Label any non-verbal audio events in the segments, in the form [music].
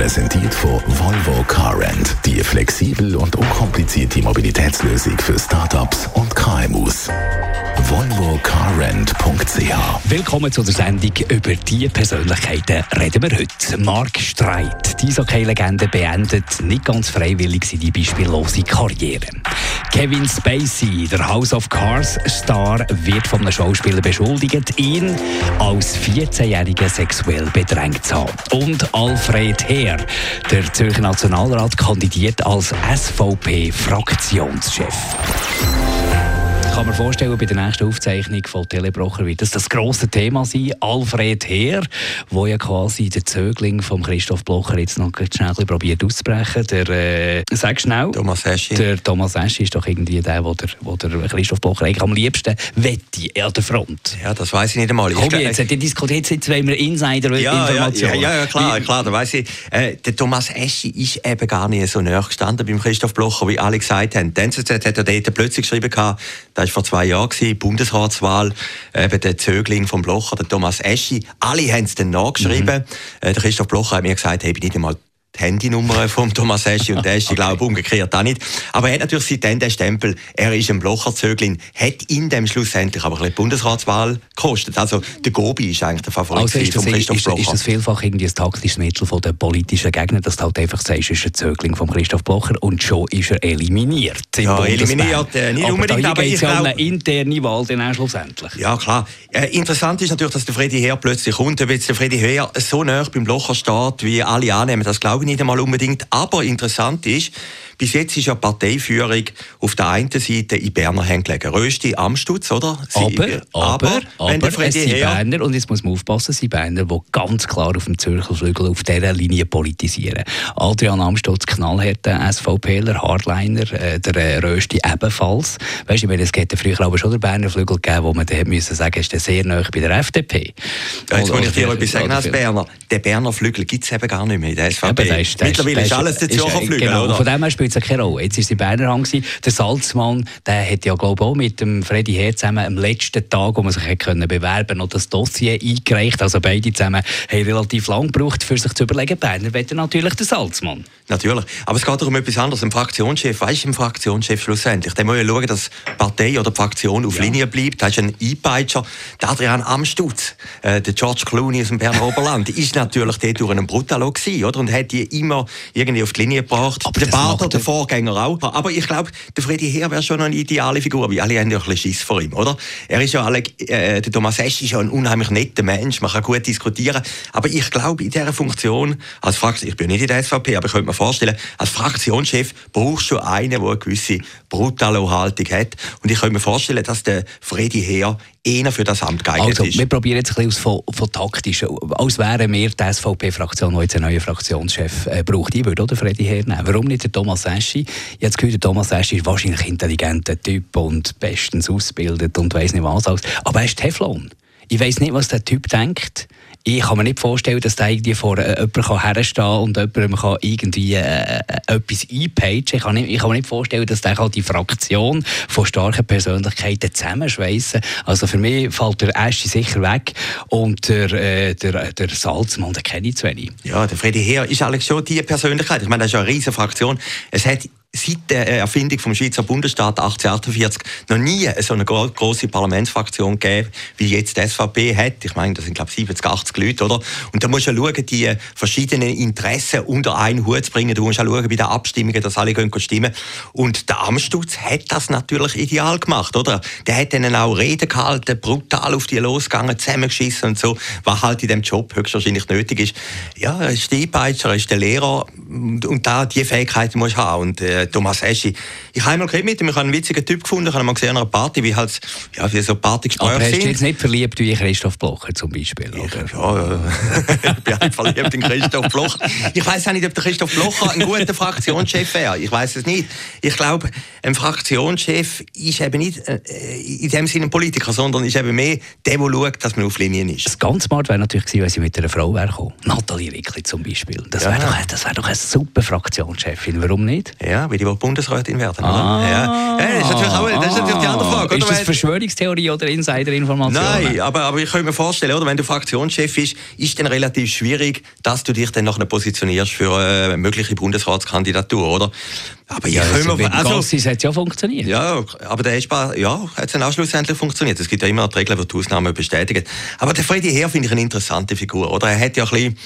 Präsentiert von Volvo Carrent. Die flexibel und unkomplizierte Mobilitätslösung für Startups und KMUs volvocarrent.ch. Willkommen zu der Sendung über die Persönlichkeiten reden wir heute. Mark Streit, die Eishockey-Legende, beendet nicht ganz freiwillig seine beispiellose Karriere. Kevin Spacey, der House of Cars Star, wird von einem Schauspieler beschuldigt, ihn als 14-Jähriger sexuell bedrängt zu haben. Und Alfred Heer, der Zürcher Nationalrat, kandidiert als SVP-Fraktionschef kann mir vorstellen, bei der nächsten Aufzeichnung von Telebrocher wird das das grosse Thema sein. Alfred Heer, der ja quasi der Zögling von Christoph Blocher jetzt noch schnell probiert auszubrechen. Der, äh, sag schnell. Thomas Eschi. Der Thomas Eschi ist doch irgendwie der, der, der, der Christoph Blocher eigentlich am liebsten wette an der Front. Ja, das weiß ich nicht einmal. Komm jetzt, die diskutiert jetzt, wenn wir Insider-Informationen. Ja, ja, ja, klar, klar, da weiss ich. Äh, der Thomas Eschi ist eben gar nicht so näher gestanden beim Christoph Blocher, wie alle gesagt haben. Die NZZ hat er dort plötzlich geschrieben, das war vor zwei Jahren, gewesen, Bundesratswahl, eben der Zögling vom Blocher, der Thomas Eschi. Alle haben es dann nachgeschrieben. Mhm. Äh, der Christoph Blocher hat mir gesagt, hey, ich bin nicht einmal die Handynummer von Thomas Eschi und der ist, okay. glaube umgekehrt auch nicht. Aber er hat natürlich seitdem den Stempel, er ist ein Blocher-Zöglin, hat ihn dem schlussendlich aber ein die Bundesratswahl gekostet. Also der Gobi ist eigentlich der Favorit also ist von Christoph ist, Blocher. Ist das vielfach irgendwie ein taktisches Mittel von den politischen Gegnern, dass du halt einfach sagst, ist ein Zögling von Christoph Blocher und schon ist er eliminiert Ja, eliminiert äh, nicht aber unbedingt, aber ja um eine interne Wahl dann auch schlussendlich. Ja, klar. Äh, interessant ist natürlich, dass der Freddy Heer plötzlich kommt. Jetzt der Freddy Heer so nah beim Blocher steht, wie alle annehmen, das glaube ich nicht einmal unbedingt. Aber interessant ist, bis jetzt ist ja Parteiführung auf der einen Seite in Berner Hängen gelegen. Rösti am Stutz, oder? Sie, aber, aber, aber, wenn aber es sind Berner, und jetzt muss man aufpassen, sind Berner, die ganz klar auf dem Zürcher Flügel auf dieser Linie politisieren. Adrian Amstutz, knallharter SVPler, Hardliner, äh, der äh, Rösti ebenfalls. Weißt du, es hätte früher aber schon den Berner Flügel gegeben, wo man dann müssen sagen, ist sehr nah bei der FDP. Ja, jetzt muss ich dir etwas sagen als Berner. Den Berner Flügel gibt es eben gar nicht mehr in der SVP. Ist, Mittlerweile ist, ist alles der Zürcher Flügel, genau, oder? Von dem her spielt es keine Rolle. Jetzt war es in Berner Hang. Der Salzmann, der hat ja, glaube ich, auch mit dem Freddy Heer zusammen am letzten Tag, wo man sich können bewerben noch das Dossier eingereicht. Also beide zusammen haben relativ lang gebraucht, für sich zu überlegen. Berner will natürlich den Salzmann. Natürlich. Aber es geht darum etwas anderes. Ein Fraktionschef, weißt du, ein Fraktionschef schlussendlich, der muss ja schauen, dass die Partei oder die Fraktion auf ja. Linie bleibt. Da ist ein Einpeitscher. Der Adrian Amstutz, äh, der George Clooney aus dem Berner Oberland, [laughs] ist natürlich dort durch einen Brutalo gewesen, oder? Und hat die immer irgendwie auf die Linie gebracht. Aber der Bader, der Vorgänger auch. Aber ich glaube, der Freddy Heer wäre schon eine ideale Figur, weil alle haben ja ein bisschen Schiss vor ihm, oder? Er ist ja alle, äh, der Thomas Esch ist ja ein unheimlich netter Mensch, man kann gut diskutieren. Aber ich glaube, in dieser Funktion, als Fraktion, ich bin nicht in der SVP, aber ich könnte mir vorstellen, als Fraktionschef brauchst du einen, der eine gewisse brutale Haltung hat. Und ich könnte mir vorstellen, dass der Freddy Heer eher für das Amt geeignet also, ist. Wir probieren jetzt ein bisschen von, von taktisch. Als wären wir die SVP-Fraktion, die jetzt einen neuen Fraktionschef äh, braucht. Ich würde oder Freddy hernehmen. Warum nicht der Thomas Eschi? Jetzt gehört der Thomas Eschi ist wahrscheinlich ein intelligenter Typ und bestens ausgebildet und weiß nicht was alles. Aber er ist Teflon. Ich weiß nicht, was der Typ denkt ich kann mir nicht vorstellen, dass da irgendwie vor äh, jemandem herstehen und jemandem kann irgendwie äh, äh, etwas einpagen kann, nicht, ich kann mir nicht vorstellen, dass der die Fraktion von starken Persönlichkeiten zusammenschweissen Also für mich fällt der Aschi sicher weg und der, äh, der, der Salzmann, den kenne ich zu wenig. Ja, der Freddy Heer ist eigentlich schon die Persönlichkeit. Ich meine, das ist ja eine riesige Fraktion. Es hat seit der Erfindung vom Schweizer Bundesstaat 1848 noch nie so eine große Parlamentsfraktion gegeben, wie jetzt die SVP hat. Ich meine, das sind glaube ich 70, 80 Leute, oder? Und da musst du schauen, die verschiedenen Interessen unter einen Hut zu bringen. Du musst auch schauen bei den Abstimmungen, dass alle können stimmen. Und der Amstutz hat das natürlich ideal gemacht, oder? Der hat dann auch Reden gehalten, brutal auf die losgegangen, zusammengeschissen und so, was halt in dem Job höchstwahrscheinlich nötig ist. Ja, er ist der Einpeitscher, er ist der Lehrer und da die Fähigkeiten muss du haben. Und, äh, Thomas Eschi. Ich habe einmal mit ihm, ich habe einen witzigen Typ gefunden, ich habe mal gesehen an einer Party, wie halt, ja, wie so Partygespräche Aber sind. hast du jetzt nicht verliebt wie Christoph Blocher zum Beispiel. Oder? Ja, ja. [laughs] ich bin halt verliebt in Christoph Blocher. Ich weiß auch nicht, ob der Christoph Blocher ein guter Fraktionschef wäre. Ich weiß es nicht. Ich glaube, ein Fraktionschef ist eben nicht äh, in dem Sinne ein Politiker, sondern ist eben mehr der, der schaut, dass man auf Linien ist. Das ganz smart wäre natürlich gewesen, wenn sie mit einer Frau wäre gekommen. Nathalie Rickli zum Beispiel. Das wäre ja. doch, wär doch eine super Fraktionschefin. Warum nicht? Ja, weil die Bundesrätin werden. Ah. Ja. ja. das ist natürlich auch das ist natürlich die andere Frage. Ist das Verschwörungstheorie oder Insiderinformation? Nein, aber, aber ich kann mir vorstellen, oder, wenn du Fraktionschef bist, ist es dann relativ schwierig, dass du dich dann noch positionierst für eine mögliche Bundesratskandidatur, oder? Aber ja, also, wir, also, Gassis hat ja funktioniert. Ja, aber der Eschbar, ja, hat es dann auch schlussendlich funktioniert. Es gibt ja immer noch Regeln, die die Ausnahmen bestätigen. Aber der Freddy Heer finde ich eine interessante Figur, oder? Er hat ja ein bisschen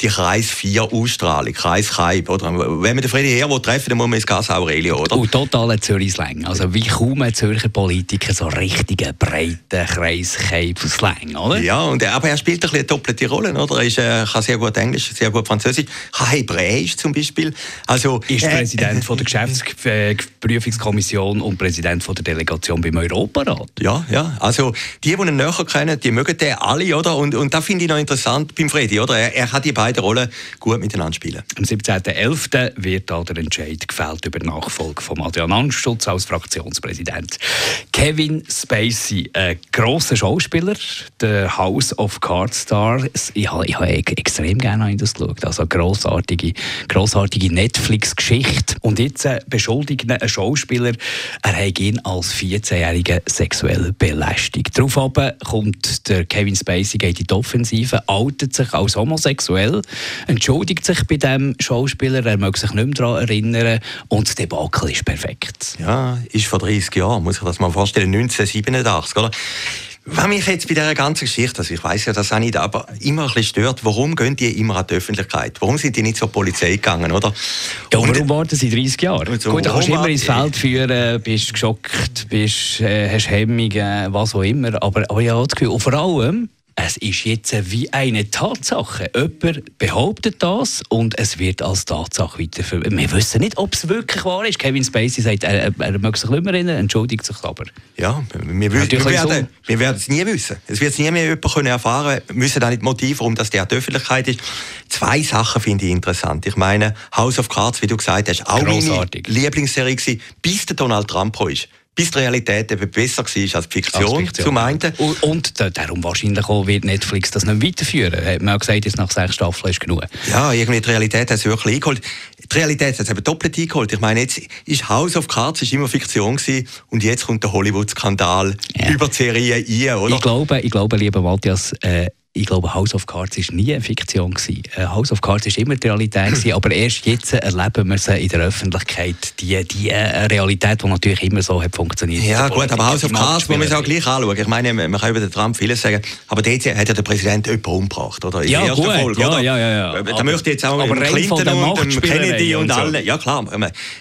die Kreis 4 Ausstrahlung, Kreis Kaib, oder? Wenn man den Freddy Heer treffen dann muss man ins Gas Aurelio, oder? Und totaler Zürich-Slang. Also wie kaum ein Zürcher Politiker so richtigen, breiten Kreis Kaib-Slang, oder? Ja, und, aber er spielt ein bisschen doppelte Rolle, oder? Er ist, äh, kann sehr gut Englisch, sehr gut Französisch, kann Hebräisch zum Beispiel. Also, ist äh, Präsident [laughs] von der Geschäftsprüfungskommission und Präsident von der Delegation beim Europarat. Ja, ja. Also die, die ihn näher kennen, die mögen den alle, oder? Und, und das finde ich noch interessant beim Freddy, oder? Er, er kann die beiden Rollen gut miteinander spielen. Am 17.11. wird da der Entscheid gefällt über die Nachfolge von Adrian Anstutz als Fraktionspräsident. Kevin Spacey, ein grosser Schauspieler, der House of Cards Star. Ich habe, ich habe extrem gerne das geschaut. Also grossartige, grossartige Netflix-Geschichte. Und jetzt jetzt beschuldigt ein Schauspieler, er habe ihn als 14-Jähriger sexuell belästigt. Daraufhin kommt der Kevin Spacey geht in die Offensive, outet sich als homosexuell, entschuldigt sich bei dem Schauspieler, er mag sich nicht mehr daran erinnern und das Debakel ist perfekt. Ja, ist vor 30 Jahren, muss ich das mal vorstellen, 1987, oder? Was mich jetzt bei dieser ganzen Geschichte, also ich weiß ja das auch nicht, aber immer ein bisschen stört, warum gehen die immer an die Öffentlichkeit? Warum sind die nicht zur Polizei gegangen, oder? Ja, und warum warten sie 30 Jahre? So, Gut, da kannst du immer ins Feld führen, bist geschockt, bist, äh, hast Hemmungen, was auch immer, aber, aber ja, das Gefühl, und vor allem, es ist jetzt wie eine Tatsache. Jemand behauptet das und es wird als Tatsache weiterverwendet. Wir wissen nicht, ob es wirklich wahr ist. Kevin Spacey sagt, er, er mag sich nicht mehr erinnern, entschuldigt sich aber. Ja, wir, wir, wir werden, wir werden es nie wissen. Es wird nie mehr jemand können erfahren Wir müssen auch nicht Motiv, warum das der Öffentlichkeit ist. Zwei Sachen finde ich interessant. Ich meine, House of Cards, wie du gesagt hast, auch Grossartig. meine Lieblingsserie gewesen, bis der Donald Trump ist bis die Realität eben besser war als die Fiktion, als Fiktion. zum einen. Und, und darum wahrscheinlich auch wird Netflix das nicht weiterführen. Hat man auch gesagt, jetzt nach sechs Staffeln ist genug. Ja, irgendwie die Realität hat es wirklich eingeholt. Die Realität hat es eben doppelt eingeholt. Ich meine, jetzt ist House of Cards ist immer Fiktion gewesen, und jetzt kommt der Hollywood-Skandal ja. über die Serie ein, oder? Ich glaube, ich glaube lieber Matthias, äh, ich glaube, House of Cards war nie eine Fiktion. Gewesen. Äh, House of Cards war immer die Realität, gewesen, [laughs] aber erst jetzt erleben wir sie in der Öffentlichkeit, die, die äh, Realität, die natürlich immer so hat funktioniert. Ja gut, aber House of Cards muss man auch gleich anschauen. Ich meine, man kann über den Trump vieles sagen, aber dort hat ja der Präsident jemanden umgebracht, oder? In ja, gut, Folge, ja, ja, ja, ja. Äh, da aber, möchte jetzt auch aber Clinton und Kennedy und, und alle... Ja klar,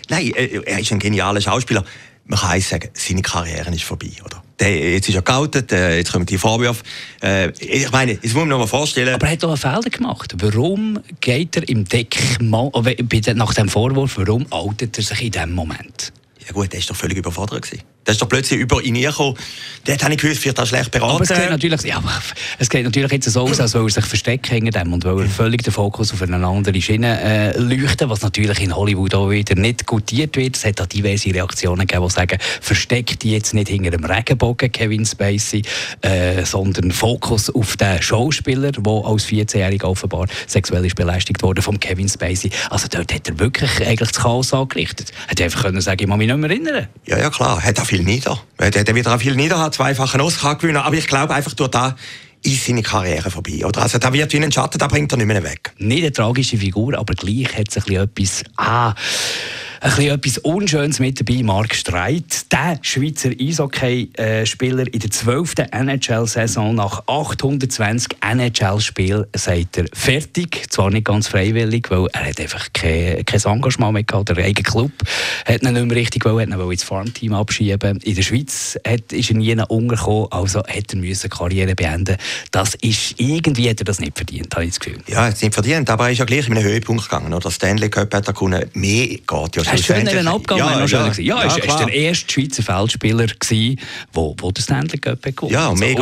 nein, er ist ein genialer Schauspieler. Man kann sagen, seine Karriere ist vorbei, oder? Der, jetzt ist er geoutet, äh, jetzt kommen die Vorwürfe. Äh, ich meine, jetzt muss man mal vorstellen. Aber er hat doch einen Fehler gemacht. Warum geht er im Deck, nach dem Vorwurf, warum outet er sich in diesem Moment? Ja gut, der war doch völlig überfordert. Gewesen. Der ist doch plötzlich über ihn gekommen. Der hat nicht gewusst, wird er schlecht beraten. Aber es geht natürlich, ja, es geht natürlich jetzt so aus, als würde er sich verstecken hinter dem und weil er völlig den Fokus auf eine andere Schiene äh, leuchten, was natürlich in Hollywood auch wieder nicht gutiert wird. Es hat auch diverse Reaktionen gegeben, die sagen, versteckt die jetzt nicht hinter dem Regenbogen, Kevin Spacey, äh, sondern Fokus auf den Schauspieler, der als 14-Jähriger offenbar sexuell ist belästigt wurde von Kevin Spacey. Also dort hat er wirklich eigentlich das Chaos angerichtet. Er Hätte einfach können sagen, ich muss mich nicht mehr erinnern. Ja, ja, klar. Hat viel nieder. Der, der wird auch viel nieder, hat zweifachen Oscar gewinnen. Aber ich glaube einfach durch da ist seine Karriere vorbei. Oder? Also da wird wie ein Schatten, da bringt er nicht mehr weg. Nicht eine tragische Figur, aber gleich hat es ein bisschen etwas... Ah, ein bisschen etwas Unschönes mit dabei. Marc Streit, der Schweizer Eishockey-Spieler in der 12. NHL-Saison nach 820 NHL-Spielen, sagt er fertig. Zwar nicht ganz freiwillig, weil er hat einfach kein, kein Engagement mehr gehabt. Der eigene Club hat ihn nicht mehr richtig wollen, hat ihn ins Farmteam abschieben. In der Schweiz hat, ist er nie untergekommen, also hat er müssen Karriere beenden. Das ist, irgendwie hat er das nicht verdient, habe ich das Gefühl. Ja, er hat es nicht verdient, aber er ist ja gleich in einen Höhepunkt gegangen. Oder? Stanley Cup hat er gewonnen. Mehr geht ja Hast du einen Abgang? Ja, ja, ja, ja, ist, ist der erste Schweizer Feldspieler gewesen, wo, wo das Stanley Cup gewonnen Ja, mehr,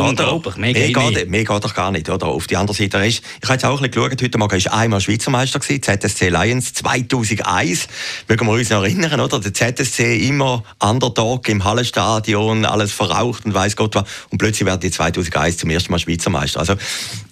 mehr, geht, mehr geht doch gar nicht. Oder? Auf die andere Seite ist, ich habe jetzt auch ein bisschen geschaut, heute Morgen war einmal Schweizer Meister gewesen, ZSC Lions 2001. Mögen wir uns noch erinnern, oder? Der ZSC immer Underdog im Hallenstadion, alles verraucht und weiß Gott was. Und plötzlich werden die 2001 zum ersten Mal Schweizer Meister. Also,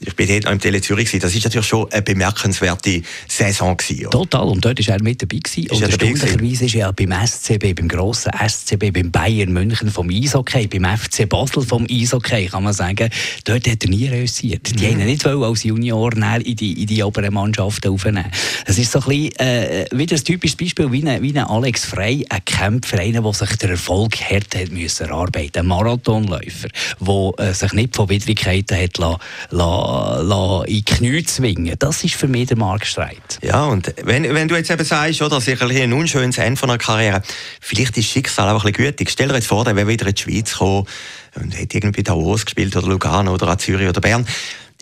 ich bin dort noch im Tele Zürich gewesen. Das ist natürlich schon eine bemerkenswerte Saison gewesen. Oder? Total. Und dort war er mit dabei gewesen. Und erstaunlicherweise ist er beim SCB, beim grossen SCB, beim Bayern München vom Eishockey, beim FC Basel vom Eishockey, kann man sagen, dort hat er nie reüssiert. Die mhm. haben nicht als Junior in die, in die oberen Mannschaften aufnehmen. Es ist so ein bisschen, äh, wieder ein typisches Beispiel, wie ein, wie ein Alex Frey, ein Kämpfer, einer, der sich der Erfolg hart hat müssen erarbeiten, ein Marathonläufer, der äh, sich nicht von Widrigkeiten hat la, la, la in die Knie zwingen. Das ist für mich der Marktstreit. Ja, und wenn, wenn du jetzt eben sagst, oder, sich ein, ein unschönes Ende von einer Karriere, vielleicht ist Schicksal auch ein bisschen gütig. Stell dir jetzt vor, der wäre wieder in die Schweiz gekommen und hätte irgendwie Davos gespielt oder Lugano oder Zürich oder Bern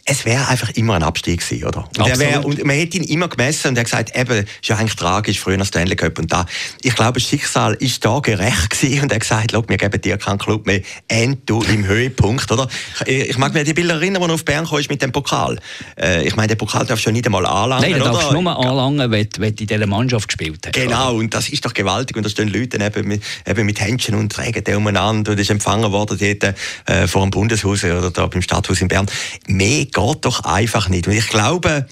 es wäre einfach immer ein Abstieg gewesen, oder? Und, wär, und man hätte ihn immer gemessen und er hat gesagt, eben, ist ja eigentlich tragisch, früher Stanley Cup und da. Ich glaube, das Schicksal ist da gerecht gewesen und er hat gesagt, schau, wir geben dir keinen Club mehr, end du im Höhepunkt, oder? Ich, ich mag mir die Bilder erinnern, wo er auf Bern kam mit dem Pokal. Äh, ich meine, den Pokal darfst du ja nicht einmal anlangen, Nein, du darfst nur anlangen, wenn, wenn du in dieser Mannschaft gespielt hast. Genau, oder? und das ist doch gewaltig und da stehen Leute eben mit, eben mit Händchen und tragen den umeinander und ist empfangen worden dort, äh, vor dem Bundeshaus oder da beim Stadthaus in Bern. Mehr geht doch einfach nicht. Und ich glaube,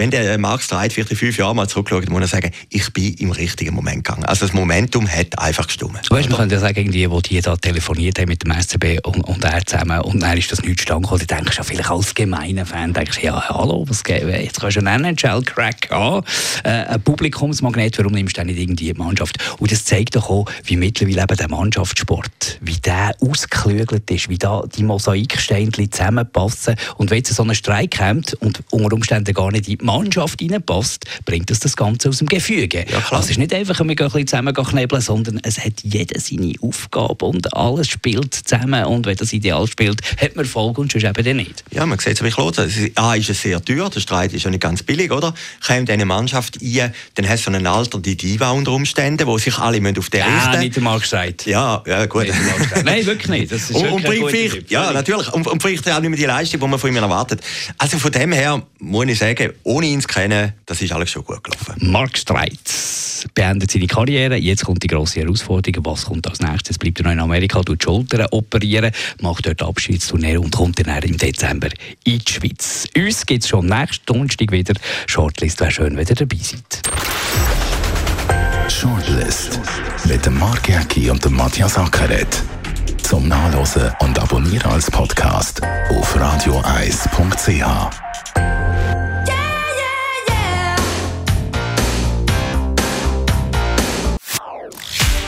wenn der vielleicht in fünf Jahren mal zurückschaut, muss er sagen, ich bin im richtigen Moment gegangen. Also das Momentum hat einfach gestimmt. Weißt, man könnte ja sagen, die, die da telefoniert haben mit dem SCB und, und er zusammen und dann ist das nicht zustande gekommen, dann denkst du ja vielleicht als gemeiner Fan, denkst du, ja, hallo, was geht, jetzt kannst du einen NHL-Crack haben, äh, ein Publikumsmagnet, warum nimmst du nicht irgendwie die Mannschaft? Und das zeigt doch auch, wie mittlerweile eben der Mannschaftssport, wie der ausgeklügelt ist, wie da die Mosaiksteinchen zusammenpassen und wenn jetzt so ein Streik kommt und unter Umständen gar nicht in die Mannschaft reinpasst, bringt das das Ganze aus dem Gefüge. Ja, also es ist nicht einfach, wir gehen ein bisschen zusammen knebeln, sondern es hat jeder seine Aufgabe und alles spielt zusammen und wenn das ideal spielt, hat man Erfolg und sonst eben nicht. Ja, man sieht es aber klar, A ist es sehr teuer, der Streit ist ja nicht ganz billig, oder? Kommt eine Mannschaft ein, dann hast du so einen Alter, die Diva unter Umständen, wo sich alle auf den ja, richten. Ja, nicht einmal gesagt. Ja, ja gut. Nein, wirklich nicht. Das ist und, und vielleicht, ja, natürlich. Und, und vielleicht auch nicht mehr die Leistung, die man von ihm erwartet. Also von dem her muss ich sagen, ohne ihn zu kennen, das ist alles schon gut gelaufen. Mark Streitz beendet seine Karriere. Jetzt kommt die grosse Herausforderung. Was kommt als nächstes? Bleibt er noch in Amerika, tut die Schultern operieren, macht dort Abschiedstournee und kommt dann im Dezember in die Schweiz. Uns gibt es schon nächsten Donnerstag wieder. Shortlist wäre schön, wenn ihr dabei seid. Shortlist mit dem Mark Jäcki und dem Matthias Ackeret. Zum Nachlesen und Abonnieren als Podcast auf radioeis.ch.